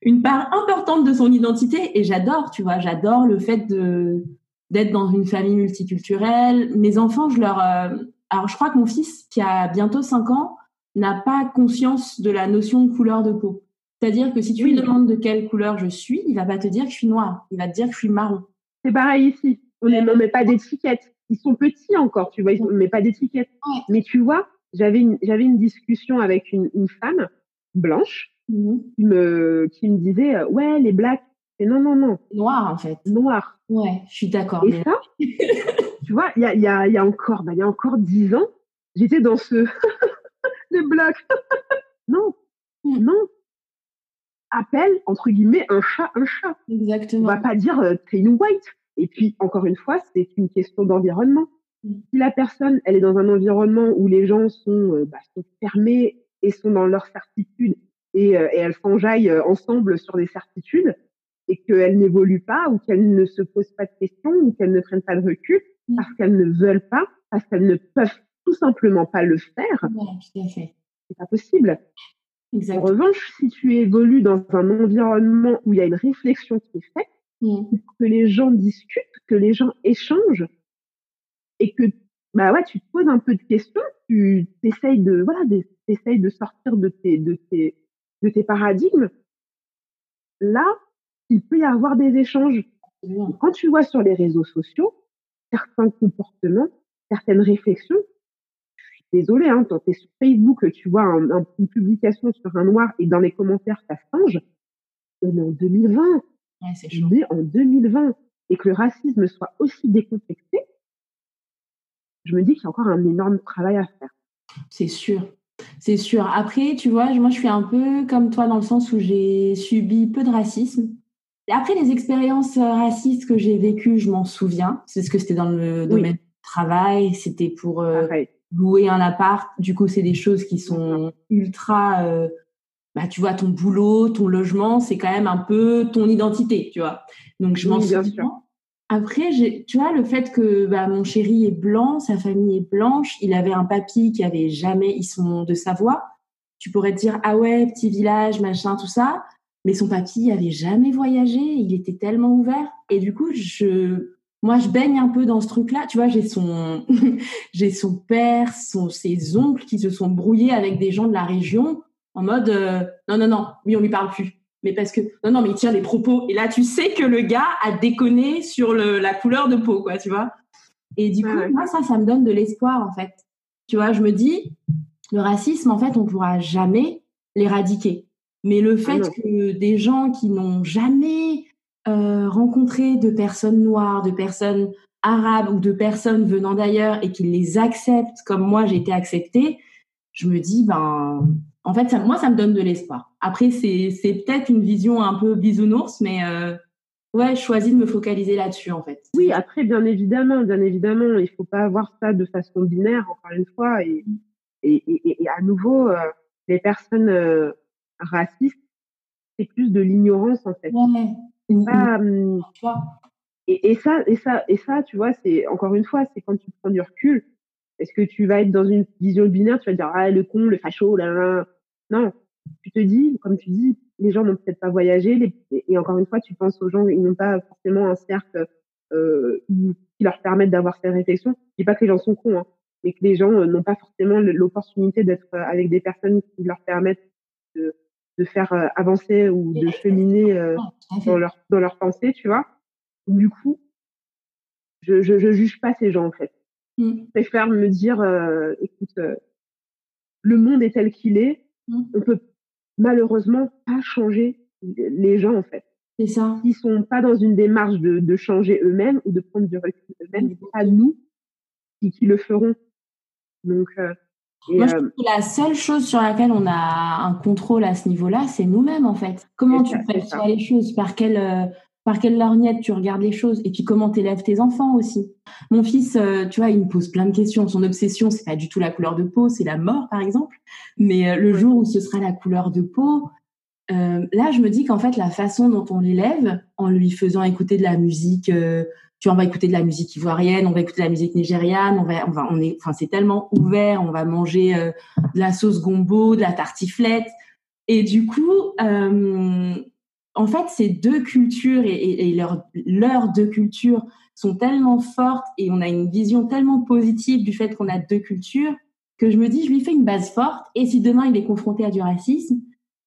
une part importante de son identité et j'adore, tu vois, j'adore le fait de d'être dans une famille multiculturelle. Mes enfants, je leur, alors je crois que mon fils qui a bientôt 5 ans, n'a pas conscience de la notion de couleur de peau. C'est-à-dire que si tu lui demandes de quelle couleur je suis, il va pas te dire que je suis noire, il va te dire que je suis marron. C'est pareil ici. On ne met pas d'étiquette. Ils sont petits encore, tu vois, ils ne met pas d'étiquette. Mais tu vois, j'avais une, j'avais une discussion avec une, une femme blanche mmh. qui, me, qui me disait, euh, ouais, les blacks. Et non, non, non. Noir, en fait. Noir. Ouais, je suis d'accord. Et ça, tu vois, il y a, y, a, y a encore, bah, il y a encore dix ans, j'étais dans ce, des blagues. non, hmm. non. Appelle, entre guillemets, un chat un chat. Exactement. On va pas dire euh, t'es une white. Et puis, encore une fois, c'est une question d'environnement. Hmm. Si la personne, elle est dans un environnement où les gens sont, euh, bah, sont fermés et sont dans leur certitude et, euh, et elles s'enjaillent ensemble sur des certitudes et qu'elles n'évoluent pas ou qu'elles ne se posent pas de questions ou qu'elles ne prennent pas de recul hmm. parce qu'elles ne veulent pas, parce qu'elles ne peuvent tout simplement pas le faire, c'est pas possible. En revanche, si tu évolues dans un environnement où il y a une réflexion qui est faite, mmh. que les gens discutent, que les gens échangent, et que bah ouais, tu te poses un peu de questions, tu essayes de voilà, de sortir de tes de tes de tes paradigmes. Là, il peut y avoir des échanges. Quand tu vois sur les réseaux sociaux certains comportements, certaines réflexions, désolé, hein, quand tu es sur Facebook, tu vois une publication sur un noir et dans les commentaires, ça change. On est en 2020. Ouais, c'est on est en 2020. Et que le racisme soit aussi décomplexé, je me dis qu'il y a encore un énorme travail à faire. C'est sûr. C'est sûr. Après, tu vois, moi, je suis un peu comme toi dans le sens où j'ai subi peu de racisme. Après, les expériences racistes que j'ai vécues, je m'en souviens. C'est ce que c'était dans le domaine du travail. C'était pour euh, louer un appart, du coup, c'est des choses qui sont ultra. Euh, bah, tu vois, ton boulot, ton logement, c'est quand même un peu ton identité, tu vois. Donc, je m'en souviens. Après, tu vois, le fait que bah, mon chéri est blanc, sa famille est blanche, il avait un papy qui avait jamais, ils sont de Savoie. Tu pourrais te dire, ah ouais, petit village, machin, tout ça. Mais son papy avait jamais voyagé, il était tellement ouvert. Et du coup, je, moi, je baigne un peu dans ce truc-là. Tu vois, j'ai son, j'ai son père, son, ses oncles qui se sont brouillés avec des gens de la région en mode, euh, non, non, non, oui, on lui parle plus. mais parce que non non mais il tient des propos. Et là tu sais que le gars a déconné sur le, la couleur de peau quoi tu vois. Et du coup moi ça ça me donne de l'espoir en fait. Tu vois je me dis le racisme en fait on pourra jamais l'éradiquer. Mais le ah fait que des gens qui n'ont jamais euh, rencontré de personnes noires de personnes arabes ou de personnes venant d'ailleurs et qui les acceptent comme moi j'ai été acceptée je me dis ben en fait, moi, ça me donne de l'espoir. Après, c'est, peut-être une vision un peu bisounours, mais euh, ouais, je choisis de me focaliser là-dessus, en fait. Oui, après, bien évidemment, bien évidemment, il faut pas avoir ça de façon binaire, encore une fois. Et, et, et, à nouveau, euh, les personnes euh, racistes, c'est plus de l'ignorance, en fait. Ouais. Et, et, ça, et ça, et ça, tu vois, c'est encore une fois, c'est quand tu prends du recul. Est-ce que tu vas être dans une vision binaire, tu vas dire ah le con, le facho, là, là. Non, tu te dis, comme tu dis, les gens n'ont peut-être pas voyagé, et encore une fois, tu penses aux gens, ils n'ont pas forcément un cercle euh, qui leur permette d'avoir ces réflexions. Je dis pas que les gens sont cons, hein, mais que les gens euh, n'ont pas forcément l'opportunité d'être euh, avec des personnes qui leur permettent de, de faire euh, avancer ou de cheminer dans leur dans leur pensée, tu vois. Du coup, je, je je juge pas ces gens en fait. Mmh. Je préfère me dire, euh, écoute, euh, le monde est tel qu'il est. Mmh. On peut malheureusement pas changer les gens en fait. C'est ça. Ils sont pas dans une démarche de, de changer eux-mêmes ou de prendre du recul eux-mêmes. C'est pas nous qui, qui, le feront. Donc, euh, Moi, je trouve que la seule chose sur laquelle on a un contrôle à ce niveau-là, c'est nous-mêmes en fait. Comment tu fais les choses? Par quelle par quelle lorgnette tu regardes les choses? Et puis comment t'élèves tes enfants aussi? Mon fils, euh, tu vois, il me pose plein de questions. Son obsession, c'est pas du tout la couleur de peau, c'est la mort, par exemple. Mais euh, le jour où ce sera la couleur de peau, euh, là, je me dis qu'en fait, la façon dont on l'élève, en lui faisant écouter de la musique, tu vois, on va écouter de la musique ivoirienne, on va écouter de la musique nigériane, on va, on va, on est, enfin, c'est tellement ouvert, on va manger de la sauce gombo, de la tartiflette. Et du coup, en fait, ces deux cultures et, leurs deux cultures sont tellement fortes et on a une vision tellement positive du fait qu'on a deux cultures que je me dis, je lui fais une base forte et si demain il est confronté à du racisme,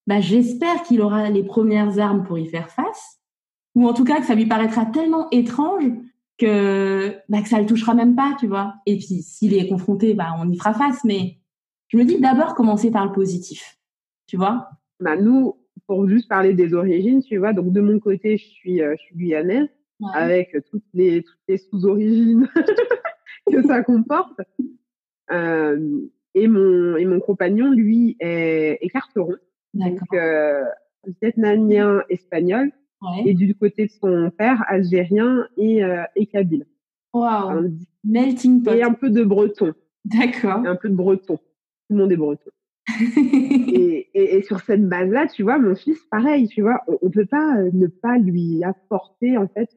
bah, j'espère qu'il aura les premières armes pour y faire face ou en tout cas que ça lui paraîtra tellement étrange que, bah, que ça le touchera même pas, tu vois. Et puis, s'il est confronté, bah, on y fera face, mais je me dis d'abord commencer par le positif, tu vois. Bah, nous, pour juste parler des origines, tu vois, donc de mon côté, je suis, euh, je suis guyanaise, avec toutes les, toutes les sous-origines que ça comporte. Euh, et, mon, et mon compagnon, lui, est, est carteron. Donc, euh, vietnamien, espagnol. Et du côté de son père, algérien et, euh, et kabyle. Wow. Melting pot. Et un peu de breton. D'accord. Un peu de breton. Tout le monde est breton. et, et, et, sur cette base-là, tu vois, mon fils, pareil, tu vois, on, ne peut pas euh, ne pas lui apporter en fait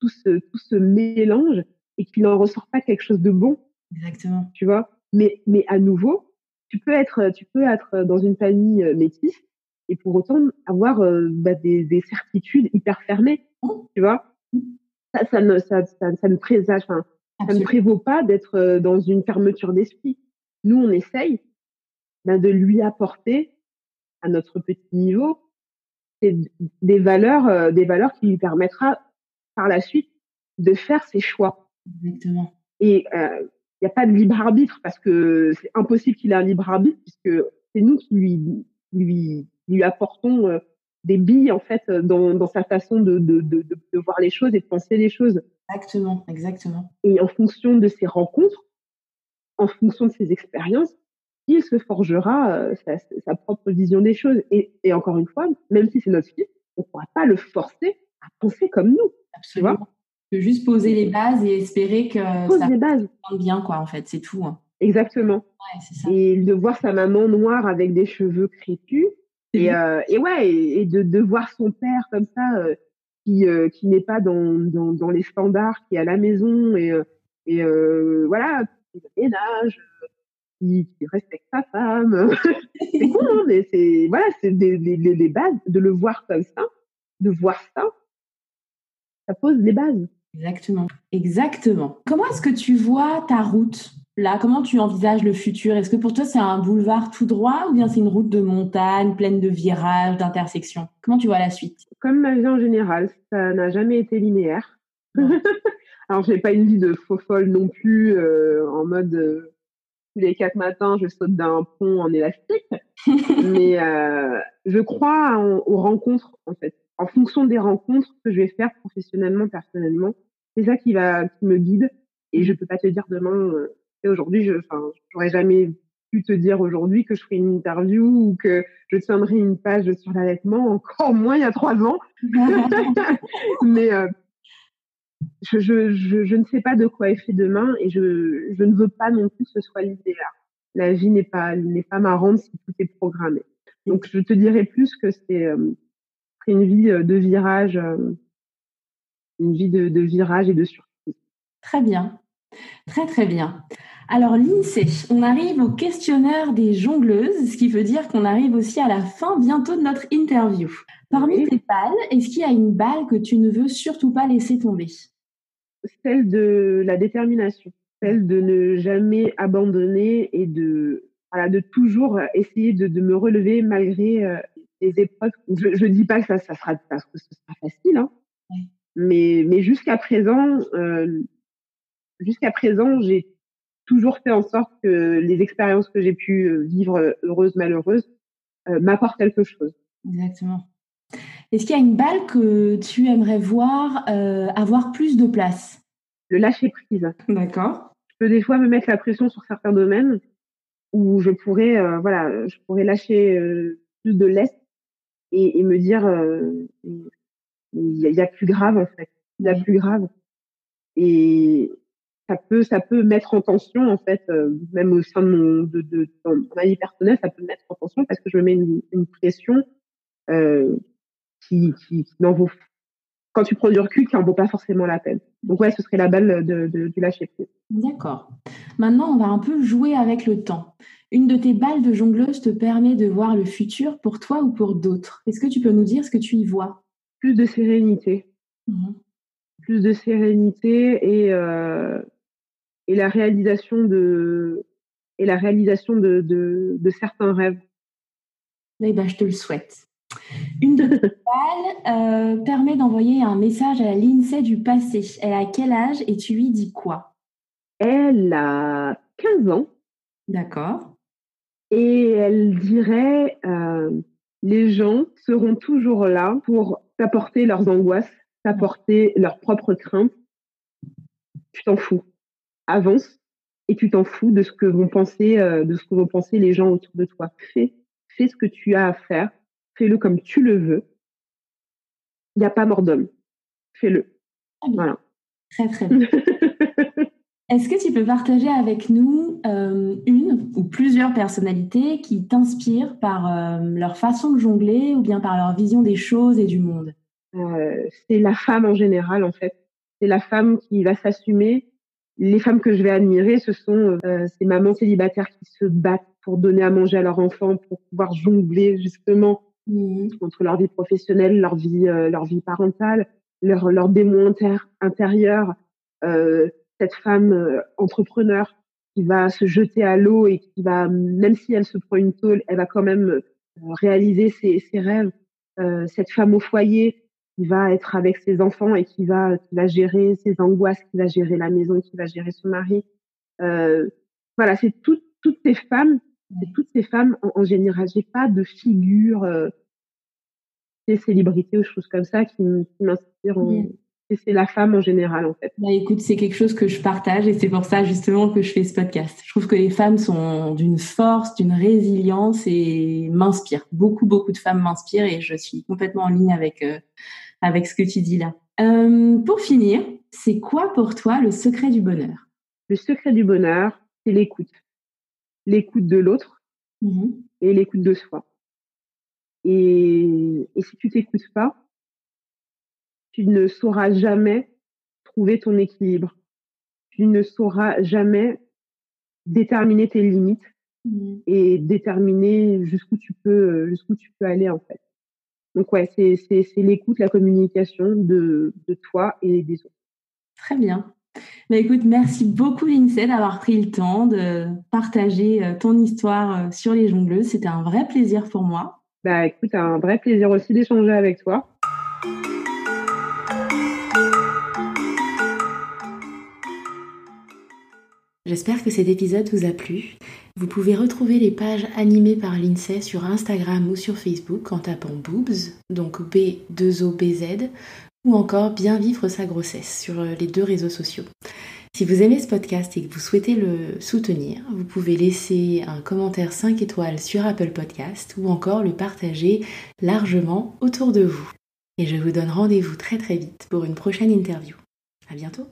tout ce tout ce mélange et qu'il n'en ressort pas quelque chose de bon. Exactement. Tu vois, mais mais à nouveau, tu peux être tu peux être dans une famille euh, métisse et pour autant avoir euh, bah, des, des, certitudes hyper fermées. Tu vois, ça, ça ne ça, ça, ça ne présage, ça ne prévaut pas d'être dans une fermeture d'esprit. Nous, on essaye ben, de lui apporter à notre petit niveau des valeurs, euh, des valeurs qui lui permettra par la suite de faire ses choix. Exactement. Et il euh, n'y a pas de libre arbitre parce que c'est impossible qu'il ait un libre arbitre puisque c'est nous qui lui lui lui apportons euh, des billes en fait dans, dans sa façon de, de, de, de, voir les choses et de penser les choses. Exactement, exactement. Et en fonction de ses rencontres, en fonction de ses expériences, il se forgera euh, sa, propre vision des choses. Et, encore une fois, même si c'est notre fils, on ne pourra pas le forcer à penser comme nous. Absolument. Tu de juste poser les bases et espérer que ça les bases. bien, quoi, en fait, c'est tout. Hein. Exactement. Et de voir sa maman noire avec des cheveux crépus. Et, euh, et ouais, et, de, de, voir son père comme ça, euh, qui, qui n'est pas dans, dans, dans, les standards, qui est à la maison et, et voilà, qui ménage, qui, respecte sa femme. c'est cool, hein, mais c'est voilà, c'est des, des, bases de le voir comme ça, de voir ça, ça pose les bases. Exactement, exactement. Comment est-ce que tu vois ta route? Là Comment tu envisages le futur? Est-ce que pour toi c'est un boulevard tout droit ou bien c'est une route de montagne pleine de virages, d'intersections? Comment tu vois la suite? Comme ma vie en général, ça n'a jamais été linéaire. Alors j'ai pas une vie de faux folle non plus euh, en mode euh, tous les quatre matins je saute d'un pont en élastique, mais euh, je crois aux rencontres en fait. En fonction des rencontres que je vais faire professionnellement, personnellement, c'est ça qui va qui me guide. Et je peux pas te dire demain. Euh, aujourd'hui, je, enfin, j'aurais jamais pu te dire aujourd'hui que je ferai une interview ou que je tiendrai une page sur l'allaitement, encore moins il y a trois ans. Mais euh, je, je, je, je, ne sais pas de quoi est fait demain et je, je ne veux pas non plus que ce soit l'idéal. La vie n'est pas n'est pas marrante si tout est programmé. Donc je te dirais plus que c'est euh, une vie euh, de virage, euh, une vie de, de virage et de surprise. Très bien, très très bien. Alors l'INSEE, on arrive au questionnaire des jongleuses, ce qui veut dire qu'on arrive aussi à la fin bientôt de notre interview. Parmi tes balles, est-ce qu'il y a une balle que tu ne veux surtout pas laisser tomber? Celle de la détermination, celle de ne jamais abandonner et de, voilà, de toujours essayer de, de me relever malgré euh, les épreuves. Je ne dis pas que ça, ça sera, parce que ce sera facile, hein, mais, mais jusqu'à présent, euh, jusqu'à présent, j'ai toujours fait en sorte que les expériences que j'ai pu euh, vivre, euh, heureuses, malheureuses, euh, m'apportent quelque chose. Exactement. Est-ce qu'il y a une balle que tu aimerais voir euh, avoir plus de place? Le lâcher prise. D'accord. Je peux des fois me mettre la pression sur certains domaines où je pourrais, euh, voilà, je pourrais lâcher euh, plus de l'est et, et, me dire, il y, y, a plus grave en fait, il y a plus grave. Et, ça peut ça peut mettre en tension en fait euh, même au sein de mon de, de, ma vie personnelle ça peut mettre en tension parce que je me mets une, une pression euh, qui, qui, qui n'en vaut quand tu prends du recul qui n'en vaut pas forcément la peine. Donc ouais ce serait la balle de, de, du lâcher prise. D'accord. Maintenant on va un peu jouer avec le temps. Une de tes balles de jongleuse te permet de voir le futur pour toi ou pour d'autres? Est-ce que tu peux nous dire ce que tu y vois? Plus de sérénité. Mmh. plus de sérénité et euh, et la réalisation de et la réalisation de, de, de certains rêves. Eh ben, je te le souhaite. Une de tes balles euh, permet d'envoyer un message à l'INSEE du passé. Elle a quel âge et tu lui dis quoi? Elle a 15 ans. D'accord. Et elle dirait euh, les gens seront toujours là pour t'apporter leurs angoisses, t'apporter leurs propres craintes. Tu t'en fous avance et tu t'en fous de ce que vont penser, euh, de ce que vont penser les gens autour de toi. Fais, fais ce que tu as à faire, fais-le comme tu le veux. Il n'y a pas mort d'homme. Fais-le. Voilà. Très très bien. Est-ce que tu peux partager avec nous euh, une ou plusieurs personnalités qui t'inspirent par euh, leur façon de jongler ou bien par leur vision des choses et du monde? Euh, C'est la femme en général en fait. C'est la femme qui va s'assumer, les femmes que je vais admirer, ce sont euh, ces mamans célibataires qui se battent pour donner à manger à leurs enfants, pour pouvoir jongler justement mmh. entre leur vie professionnelle, leur vie, euh, leur vie parentale, leur, leur démon intérieur. Euh, cette femme euh, entrepreneur qui va se jeter à l'eau et qui va, même si elle se prend une tôle, elle va quand même euh, réaliser ses, ses rêves. cette femme au foyer qui va être avec ses enfants et qui va, qui va gérer ses angoisses, qui va gérer la maison, qui va gérer son mari. Euh, voilà, c'est tout, toutes ces femmes, c'est toutes ces femmes en, en général. J'ai pas de figure, euh, des célébrités ou choses comme ça qui, qui m'inspirent. En... C'est la femme en général, en fait. Bah, écoute, c'est quelque chose que je partage et c'est pour ça justement que je fais ce podcast. Je trouve que les femmes sont d'une force, d'une résilience et m'inspirent. Beaucoup, beaucoup de femmes m'inspirent et je suis complètement en ligne avec euh, avec ce que tu dis là. Euh, pour finir, c'est quoi pour toi le secret du bonheur? Le secret du bonheur, c'est l'écoute. L'écoute de l'autre mmh. et l'écoute de soi. Et, et si tu t'écoutes pas, tu ne sauras jamais trouver ton équilibre. Tu ne sauras jamais déterminer tes limites mmh. et déterminer jusqu'où tu peux jusqu'où tu peux aller en fait. Donc ouais, c'est l'écoute, la communication de, de toi et des autres. Très bien. Bah, écoute, merci beaucoup Lindsay d'avoir pris le temps de partager euh, ton histoire euh, sur les jongleuses. C'était un vrai plaisir pour moi. Bah écoute, un vrai plaisir aussi d'échanger avec toi. J'espère que cet épisode vous a plu. Vous pouvez retrouver les pages animées par l'INSEE sur Instagram ou sur Facebook en tapant Boobs, donc B2OBZ, ou encore Bien vivre sa grossesse sur les deux réseaux sociaux. Si vous aimez ce podcast et que vous souhaitez le soutenir, vous pouvez laisser un commentaire 5 étoiles sur Apple Podcast ou encore le partager largement autour de vous. Et je vous donne rendez-vous très très vite pour une prochaine interview. À bientôt!